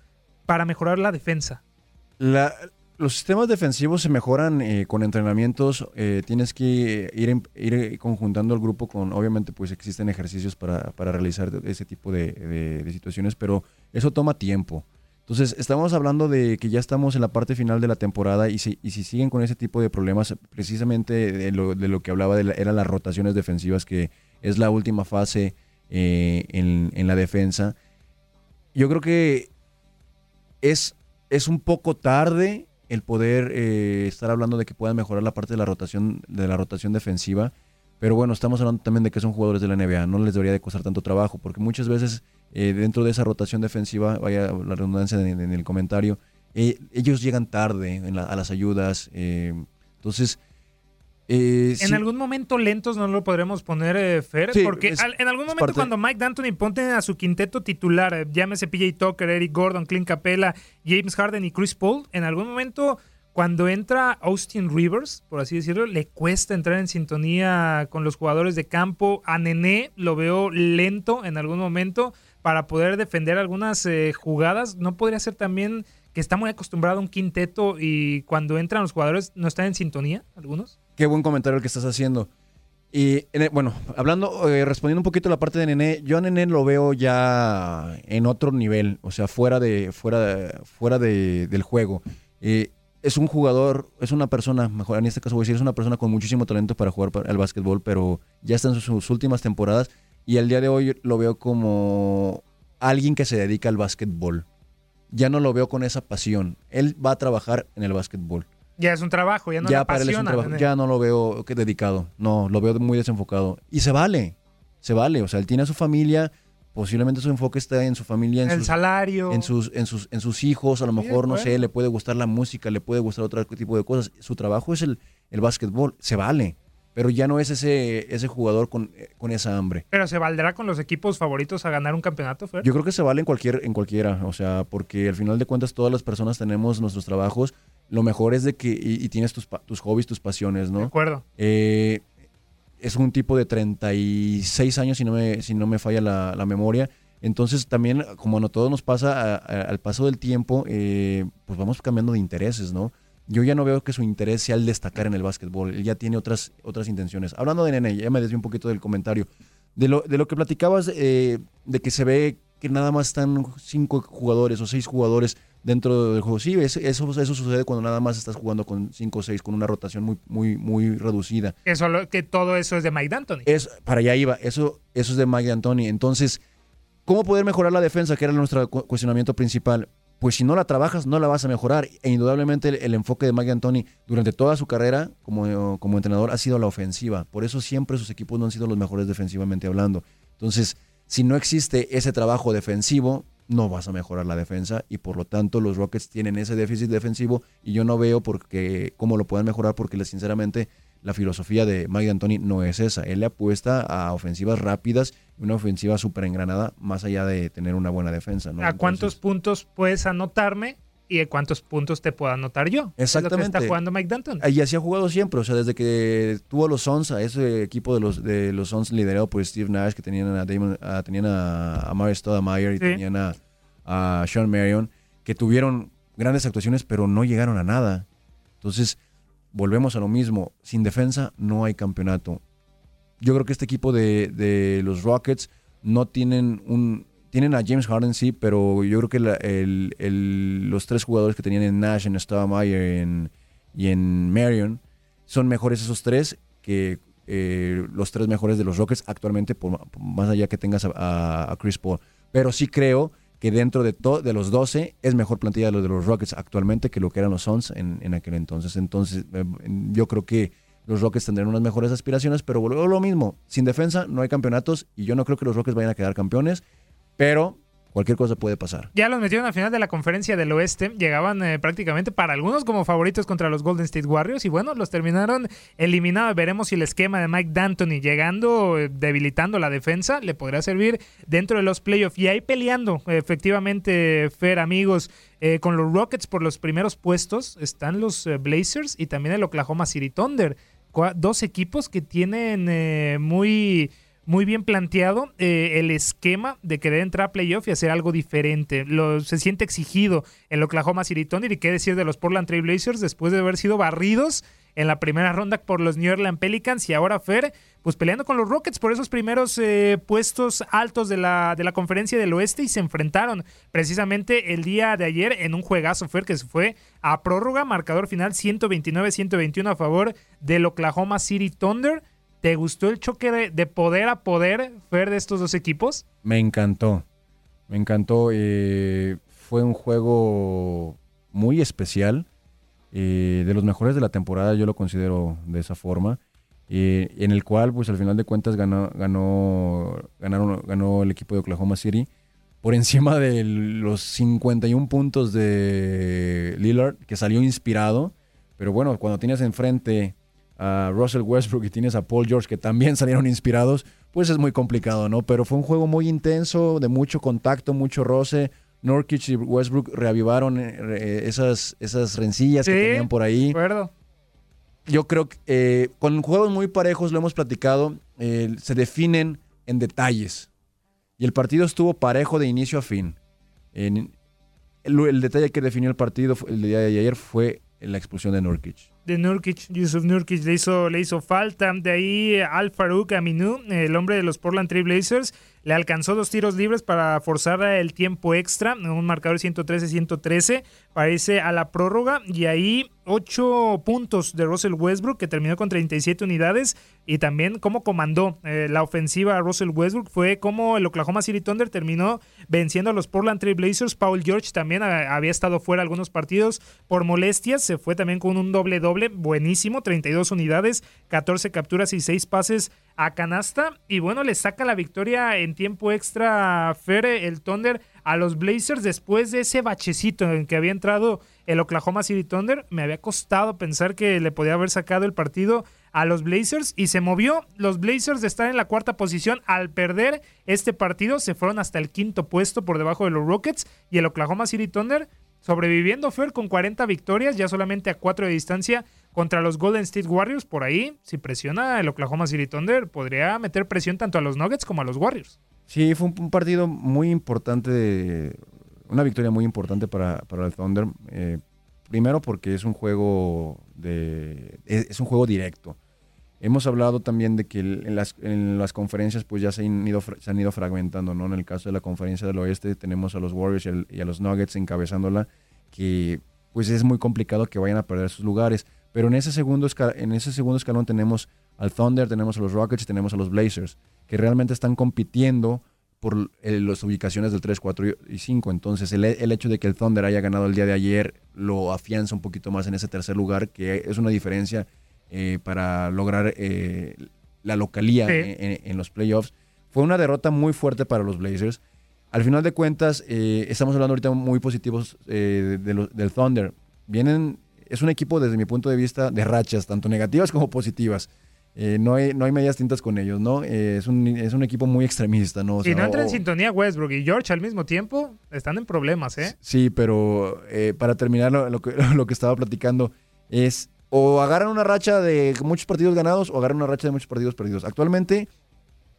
para mejorar la defensa. La, los sistemas defensivos se mejoran eh, con entrenamientos. Eh, tienes que ir, ir, conjuntando el grupo con, obviamente, pues existen ejercicios para, realizar ese tipo de, situaciones, pero eso toma tiempo. Entonces, estamos hablando de que ya estamos en la parte final de la temporada y si, si siguen con ese tipo de problemas, precisamente de lo, que hablaba de eran las rotaciones defensivas, que es la última fase eh, en, en la defensa. Yo creo que es, es un poco tarde el poder eh, estar hablando de que puedan mejorar la parte de la rotación, de la rotación defensiva. Pero bueno, estamos hablando también de que son jugadores de la NBA, no les debería de costar tanto trabajo, porque muchas veces eh, dentro de esa rotación defensiva, vaya la redundancia en, el comentario, eh, ellos llegan tarde a las ayudas. entonces, Eh, en sí, algún momento lentos no lo podremos poner, eh, Fer, Sí, porque es- al- en algún momento cuando Mike D'Antoni ponte a su quinteto titular, eh, llámese PJ Tucker, Eric Gordon, Clint Capella, James Harden y Chris Paul, en algún momento cuando entra Austin Rivers, por así decirlo, le cuesta entrar en sintonía con los jugadores de campo. A Nené lo veo lento en algún momento para poder defender algunas eh, jugadas. ¿No podría ser también que está muy acostumbrado a un quinteto y cuando entran los jugadores no están en sintonía algunos? Qué buen comentario el que estás haciendo. Y el- bueno, hablando, eh, respondiendo un poquito a la parte de Nené, yo a Nené lo veo ya en otro nivel, o sea, fuera de, fuera fuera de- del juego. Eh, es un jugador, es una persona, mejor en este caso voy a decir, es una persona con muchísimo talento para jugar el básquetbol, pero ya está en sus, últimas temporadas y el día de hoy lo veo como alguien que se dedica al básquetbol. Ya no lo veo con esa pasión. Él va a trabajar en el básquetbol Ya es un trabajo, ya no ya le para él es un apasiona. trabajo, ya no lo veo que dedicado, no, lo veo muy desenfocado. Y se vale, se vale, o sea, él tiene a su familia, posiblemente su enfoque está en su familia, en el sus, salario. en sus, en sus, en sus hijos, a lo Sí, mejor, no sé, le puede gustar la música, le puede gustar otro tipo de cosas. Su trabajo es el, el básquetbol, se vale, pero ya no es ese, ese jugador con, eh, con esa hambre. Pero se valdrá con los equipos favoritos a ganar un campeonato, Fer. Yo creo que se vale en cualquier, en cualquiera, o sea, porque al final de cuentas todas las personas tenemos nuestros trabajos. Lo mejor es de que y, y tienes tus, tus hobbies, tus pasiones, ¿no? De acuerdo. Eh, es un tipo de 36 años, si no me, si no me falla la, la memoria. Entonces también, como a todos nos pasa a- a- al paso del tiempo, eh, pues vamos cambiando de intereses, ¿no? Yo ya no veo que su interés sea el destacar en el básquetbol. Él ya tiene otras, otras intenciones. Hablando de Nene, ya me desvié un poquito del comentario. De lo, de lo que platicabas, eh, de que se ve que nada más están cinco jugadores o seis jugadores dentro del juego. Sí, es- eso, eso sucede cuando nada más estás jugando con cinco o seis, con una rotación muy, muy, muy reducida. Que, solo, que todo eso es de Mike D'Antoni. Es, para allá iba, eso, eso es de Mike D'Antoni. Entonces, ¿cómo poder mejorar la defensa? Que era nuestro cu- cuestionamiento principal. Pues si no la trabajas, no la vas a mejorar. E indudablemente el, el enfoque de Mike D'Antoni durante toda su carrera como, como entrenador ha sido la ofensiva. Por eso siempre sus equipos no han sido los mejores defensivamente hablando. Entonces, si no existe ese trabajo defensivo, no vas a mejorar la defensa y por lo tanto los Rockets tienen ese déficit defensivo y yo no veo porque cómo lo puedan mejorar porque sinceramente la filosofía de Mike D'Antoni no es esa. Él le apuesta a ofensivas rápidas y una ofensiva súper engranada más allá de tener una buena defensa. ¿no? ¿A cuántos puntos puedes anotarme y cuántos puntos te puedo anotar yo? Es lo que Exactamente. está jugando Mike D'Antoni. Y así ha jugado siempre, o sea, desde que tuvo a los Suns, a ese equipo de los de los Suns liderado por Steve Nash, que tenían a Damon, a- tenían a, a Mario Stoudemire y Sí. tenían a, a Sean Marion, que tuvieron grandes actuaciones, pero no llegaron a nada. Entonces, volvemos a lo mismo, sin defensa no hay campeonato. Yo creo que este equipo de, de los Rockets no tienen un... Tienen a James Harden, sí, pero yo creo que los tres jugadores que tenían en Nash, en Stoudemire en, y en Marion son mejores esos tres que eh, los tres mejores de los Rockets actualmente, por, más allá que tengas a, Chris Paul. Pero sí creo que dentro de, to- los 12 es mejor plantilla de los de los Rockets actualmente que lo que eran los Suns en, aquel entonces. Entonces, eh, yo creo que los Rockets tendrán unas mejores aspiraciones, pero a lo mismo. Sin defensa no hay campeonatos y yo no creo que los Rockets vayan a quedar campeones, pero cualquier cosa puede pasar. Ya los metieron al final de la conferencia del oeste. Llegaban eh, prácticamente para algunos como favoritos contra los Golden State Warriors. Y bueno, los terminaron eliminados. Veremos si el esquema de Mike D'Antoni llegando, eh, debilitando la defensa, le podrá servir dentro de los playoffs. Y ahí peleando, efectivamente, Fer, amigos, eh, con los Rockets por los primeros puestos están los Blazers y también el Oklahoma City Thunder. Dos equipos que tienen muy muy bien planteado eh, el esquema de querer entrar a playoff y hacer algo diferente. Lo, se siente exigido el Oklahoma City Thunder y qué decir de los Portland Trail Blazers después de haber sido barridos en la primera ronda por los New Orleans Pelicans y ahora Fer, pues peleando con los Rockets por esos primeros eh, puestos altos de la, de la conferencia del oeste y se enfrentaron precisamente el día de ayer en un juegazo Fer que se fue a prórroga, marcador final 129-121 a favor del Oklahoma City Thunder. ¿Te gustó el choque de, de poder a poder, Fer, de estos dos equipos? Me encantó. Me encantó. eh, fue un juego muy especial. eh, de los mejores de la temporada, yo lo considero de esa forma. eh, en el cual, pues al final de cuentas, ganó, ganó, ganaron, ganó el equipo de Oklahoma City por encima de los 51 puntos de Lillard, que salió inspirado. Pero bueno, cuando tienes enfrente a Russell Westbrook y tienes a Paul George que también *laughs* salieron inspirados, pues es muy complicado, ¿no? Pero fue un juego muy intenso, de mucho contacto, mucho roce. Norkic y Westbrook reavivaron eh, esas, esas rencillas que tenían por ahí. acuerdo. Yo creo que eh, con juegos muy parejos, lo hemos platicado, eh, se definen en detalles. Y el partido estuvo parejo de inicio a fin. En- el, el detalle que definió el partido el día de ayer fue la expulsión de Nurkic. De Nurkic, Yusuf Nurkic le hizo, le hizo falta. De ahí Al Farouk Aminu, el hombre de los Portland Trail Blazers, le alcanzó dos tiros libres para forzar el tiempo extra, un marcador 113-113, para irse a la prórroga. Y ahí ocho puntos de Russell Westbrook, que terminó con 37 unidades. Y también cómo comandó eh, la ofensiva a Russell Westbrook fue como el Oklahoma City Thunder terminó venciendo a los Portland Trail Blazers. Paul George también había estado fuera algunos partidos por molestias. Se fue también con un doble-doble buenísimo, 32 unidades, 14 capturas y 6 pases a canasta. Y bueno, le saca la victoria en tiempo extra Fere, el Thunder, a los Blazers después de ese bachecito en que había entrado el Oklahoma City Thunder. Me había costado pensar que le podía haber sacado el partido a los Blazers y se movió. Los Blazers de estar en la cuarta posición al perder este partido se fueron hasta el quinto puesto por debajo de los Rockets y el Oklahoma City Thunder sobreviviendo Fer con 40 victorias, ya solamente a 4 de distancia contra los Golden State Warriors. Por ahí, si presiona el Oklahoma City Thunder, podría meter presión tanto a los Nuggets como a los Warriors. Sí, fue un, partido muy importante, una victoria muy importante para, para el Thunder. eh, primero porque es un juego de es un juego directo. Hemos hablado también de que el- en las, en las conferencias pues ya se han, ido, se han ido fragmentando, ¿no? En el caso de la conferencia del oeste tenemos a los Warriors y, a los Nuggets encabezándola, que pues es muy complicado que vayan a perder sus lugares. Pero en ese segundo, en ese segundo escalón tenemos al Thunder, tenemos a los Rockets y tenemos a los Blazers, que realmente están compitiendo por eh, las ubicaciones del 3, 4 y 5. Entonces, el, el hecho de que el Thunder haya ganado el día de ayer lo afianza un poquito más en ese tercer lugar, que es una diferencia eh, para lograr eh, la localía Sí. en, los playoffs. Fue una derrota muy fuerte para los Blazers. Al final de cuentas, eh, estamos hablando ahorita muy positivos de los- del Thunder. Vienen, es un equipo desde mi punto de vista de rachas, tanto negativas como positivas. No, hay, no hay medias tintas con ellos, ¿no? Es, un, es un equipo muy extremista, ¿no? O si no entra en o- sintonía Westbrook y George al mismo tiempo, están en problemas, ¿eh? Sí, pero para terminar lo, lo que, *laughs* lo que estaba platicando es o agarran una racha de muchos partidos ganados o agarran una racha de muchos partidos perdidos. Actualmente,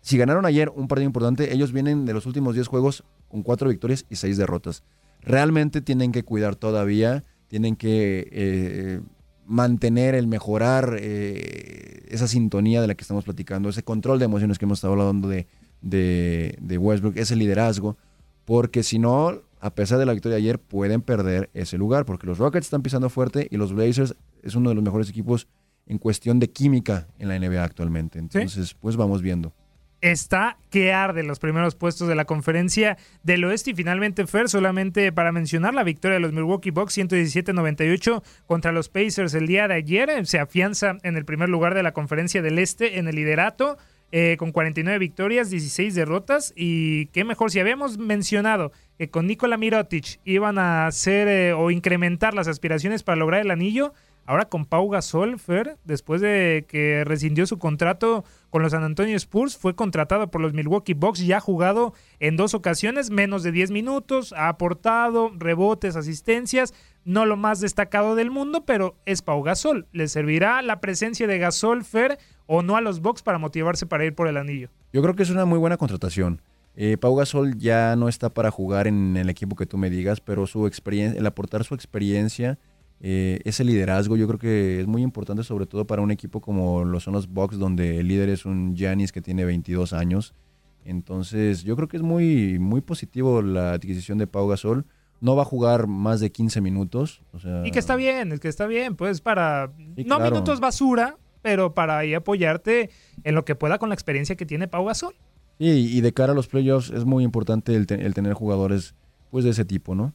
si ganaron ayer un partido importante, ellos vienen de los últimos 10 juegos con 4 victorias y 6 derrotas. Realmente tienen que cuidar todavía, tienen que eh, mantener el mejorar eh, esa sintonía de la que estamos platicando, ese control de emociones que hemos estado hablando de, de, de Westbrook, ese liderazgo, porque si no, a pesar de la victoria de ayer, pueden perder ese lugar, porque los Rockets están pisando fuerte y los Blazers es uno de los mejores equipos en cuestión de química en la NBA actualmente. Entonces, pues vamos viendo. está que arde los primeros puestos de la conferencia del oeste y finalmente Fer, solamente para mencionar la victoria de los Milwaukee Bucks 117-98 contra los Pacers el día de ayer, se afianza en el primer lugar de la conferencia del este en el liderato. eh, con 49 victorias, 16 derrotas y qué mejor si habíamos mencionado que con Nikola Mirotic iban a hacer eh, o incrementar las aspiraciones para lograr el anillo, Ahora con Pau Gasol, Fer, después de que rescindió su contrato con los San Antonio Spurs, fue contratado por los Milwaukee Bucks y ha jugado en dos ocasiones, menos de 10 minutos, ha aportado rebotes, asistencias, no lo más destacado del mundo, pero es Pau Gasol. ¿Le servirá la presencia de Gasol, Fer, o no a los Bucks para motivarse para ir por el anillo? Yo creo que es una muy buena contratación. Eh, Pau Gasol ya no está para jugar en el equipo que tú me digas, pero su experiencia, el aportar su experiencia, eh, ese liderazgo, yo creo que es muy importante, sobre todo para un equipo como lo son los Bucks, donde el líder es un Giannis que tiene 22 años. Entonces, yo creo que es muy, muy positivo la adquisición de Pau Gasol. No va a jugar más de 15 minutos. O sea, Y que está bien, es que está bien, pues para... Sí, no claro. minutos basura, pero para ahí apoyarte en lo que pueda con la experiencia que tiene Pau Gasol. Sí, y de cara a los playoffs es muy importante el, te- el tener jugadores pues de ese tipo, ¿no?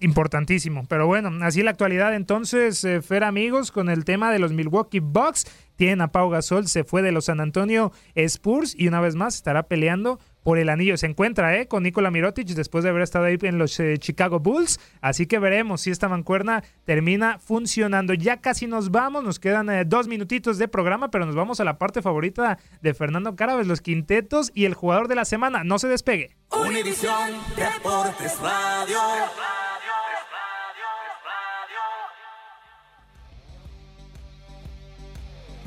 Importantísimo. Pero bueno, así la actualidad entonces, eh, Fer amigos, con el tema de los Milwaukee Bucks. Tienen a Pau Gasol, se fue de los San Antonio Spurs y una vez más estará peleando por el anillo. Se encuentra ¿eh? con Nikola Mirotic después de haber estado ahí en los eh, Chicago Bulls. Así que veremos si esta mancuerna termina funcionando. Ya casi nos vamos, nos quedan dos minutitos de programa, pero nos vamos a la parte favorita de Fernando Carabes, los quintetos y el jugador de la semana. No se despegue. Univisión Deportes Radio.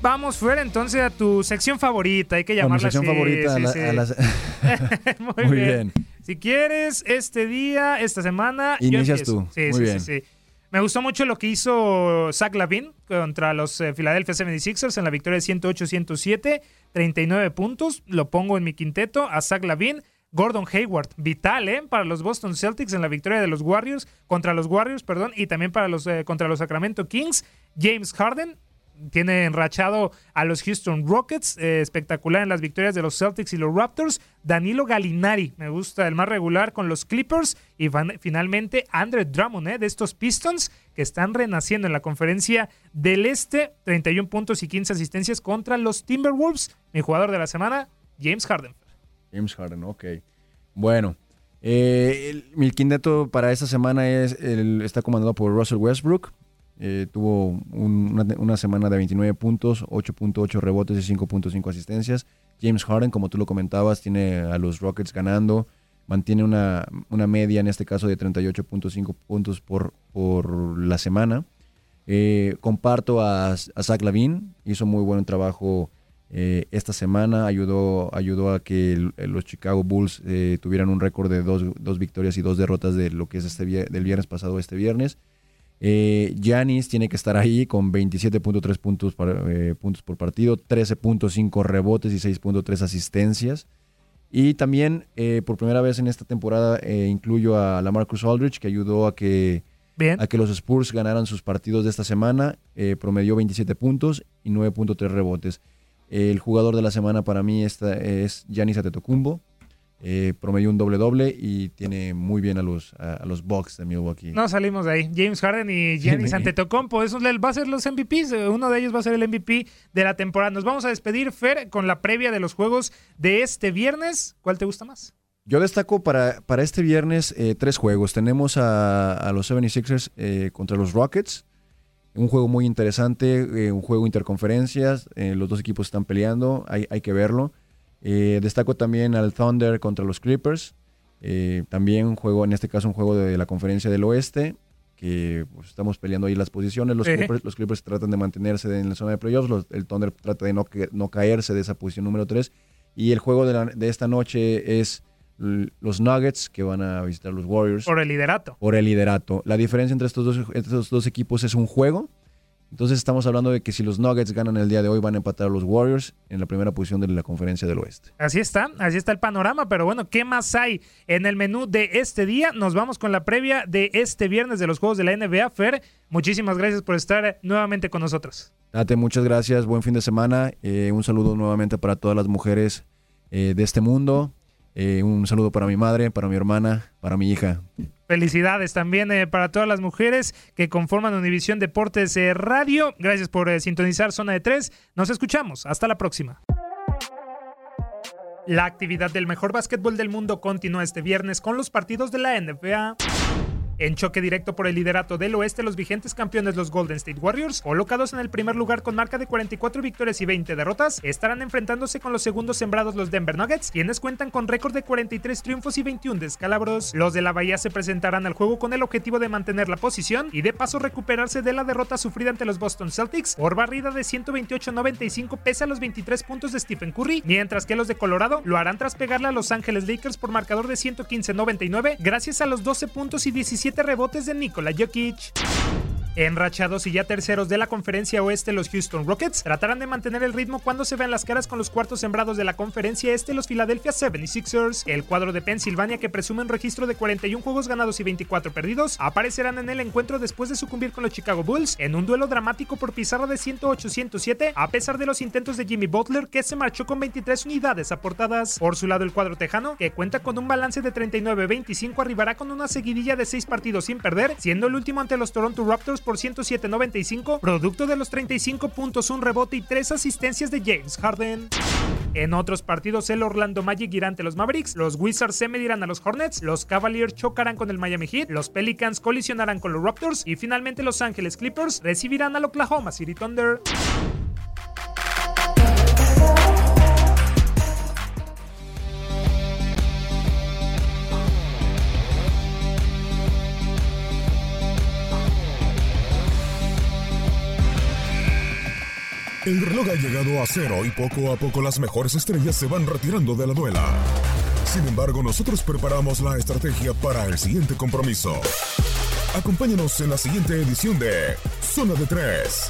Vamos, fuera entonces a tu sección favorita. Hay que mi llamarla sección así, favorita, sí, a la- sí. a las- *laughs* Muy, Muy bien. bien. Si quieres, este día, esta semana. Inicias tú. Sí, Muy sí, bien. sí, sí. Me gustó mucho lo que hizo Zach Lavin contra los eh, Philadelphia 76ers en la victoria de 108-107, 39 puntos. Lo pongo en mi quinteto a Zach Lavin. Gordon Hayward, vital, ¿eh? Para los Boston Celtics en la victoria de los Warriors, contra los Warriors, perdón, y también para los, eh, contra los Sacramento Kings. James Harden, tiene enrachado a los Houston Rockets, eh, espectacular en las victorias de los Celtics y los Raptors. Danilo Gallinari, me gusta el más regular con los Clippers. Y finalmente Andre Drummond, eh, de estos Pistons, que están renaciendo en la conferencia del Este. 31 puntos y 15 asistencias contra los Timberwolves. Mi jugador de la semana, James Harden. James Harden, ok. Bueno, eh, el- mi quinteto para esta semana es el- está comandado por Russell Westbrook. Eh, tuvo un- una, semana de 29 puntos, 8.8 rebotes y 5.5 asistencias. James Harden, como tú lo comentabas, tiene a los Rockets ganando. Mantiene una, una media, en este caso, de 38.5 puntos por, por la semana. Eh, comparto a, Zach Lavin, hizo muy buen trabajo eh, esta semana, ayudó, ayudó a que los Chicago Bulls tuvieran un récord de dos, dos victorias y dos derrotas de lo que es este del viernes pasado este viernes. Eh, Giannis tiene que estar ahí con 27.3 puntos, eh, puntos por partido, 13.5 rebotes y 6.3 asistencias. Y también eh, por primera vez en esta temporada eh, incluyo a Lamarcus Aldridge, que ayudó a que, Bien. a que los Spurs ganaran sus partidos de esta semana. Eh, promedió 27 puntos y 9.3 rebotes. El jugador de la semana para mí esta es Giannis Antetokounmpo. Eh, promedió un doble-doble y tiene muy bien a los, a, a los Bucks de Milwaukee. No salimos de ahí. James Harden y Giannis. Antetokounmpo, eso le- va a ser los MVPs. Uno de ellos va a ser el MVP de la temporada. Nos vamos a despedir, Fer, con la previa de los juegos de este viernes. ¿Cuál te gusta más? Yo destaco para, para este viernes eh, tres juegos. Tenemos a, a los 76ers eh, contra los Rockets. Un juego muy interesante, eh, un juego interconferencias. los dos equipos están peleando, hay, hay que verlo. Eh, destaco también al Thunder contra los Clippers. eh, también un juego, en este caso, un juego de la conferencia del oeste. Que pues, estamos peleando ahí las posiciones. Los. Clippers, los Clippers tratan de mantenerse en la zona de playoffs. los- el Thunder trata de no, no caerse de esa posición número 3. Y el juego de, la- de esta noche es los Nuggets que van a visitar los Warriors Por el liderato. por el liderato. La diferencia entre estos dos, estos dos equipos es un juego. Entonces estamos hablando de que si los Nuggets ganan el día de hoy van a empatar a los Warriors en la primera posición de la conferencia del oeste. Así está, así está el panorama, pero bueno, ¿qué más hay en el menú de este día? Nos vamos con la previa de este viernes de los Juegos de la NBA. Fer, muchísimas gracias por estar nuevamente con nosotros. Date, muchas gracias, buen fin de semana. Eh, un saludo nuevamente para todas las mujeres eh, de este mundo. Eh, un saludo para mi madre, para mi hermana, para mi hija. Felicidades también eh, para todas las mujeres que conforman Univisión Deportes eh, Radio. Gracias por sintonizar Zona de 3. Nos escuchamos. Hasta la próxima. La actividad del mejor básquetbol del mundo continúa este viernes con los partidos de la NBA. En choque directo por el liderato del oeste, los vigentes campeones, los Golden State Warriors, colocados en el primer lugar con marca de 44 victorias y 20 derrotas, estarán enfrentándose con los segundos sembrados, los Denver Nuggets, quienes cuentan con récord de 43 triunfos y 21 descalabros. Los de la Bahía se presentarán al juego con el objetivo de mantener la posición y de paso recuperarse de la derrota sufrida ante los Boston Celtics por barrida de 128-95 pese a los 23 puntos de Stephen Curry, mientras que los de Colorado lo harán tras pegarle a Los Ángeles Lakers por marcador de 115-99 gracias a los 12 puntos y 17 rebotes de Nikola Jokic. Enrachados y ya terceros de la conferencia oeste, los Houston Rockets tratarán de mantener el ritmo cuando se vean las caras con los cuartos sembrados de la conferencia este, los Philadelphia 76ers. El cuadro de Pensilvania, que presume un registro de 41 juegos ganados y 24 perdidos, aparecerán en el encuentro después de sucumbir con los Chicago Bulls en un duelo dramático por pizarra de 108-107, a pesar de los intentos de Jimmy Butler, que se marchó con 23 unidades aportadas. Por su lado, el cuadro tejano, que cuenta con un balance de 39-25, arribará con una seguidilla de 6 partidos sin perder, siendo el último ante los Toronto Raptors por 107.95, producto de los 35 puntos, un rebote y 3 asistencias de James Harden. En otros partidos, el Orlando Magic irá ante los Mavericks, los Wizards se medirán a los Hornets, los Cavaliers chocarán con el Miami Heat, los Pelicans colisionarán con los Raptors y finalmente Los Ángeles Clippers recibirán al Oklahoma City Thunder. El reloj ha llegado a cero y poco a poco las mejores estrellas se van retirando de la duela. Sin embargo, nosotros preparamos la estrategia para el siguiente compromiso. Acompáñanos en la siguiente edición de Zona de Tres.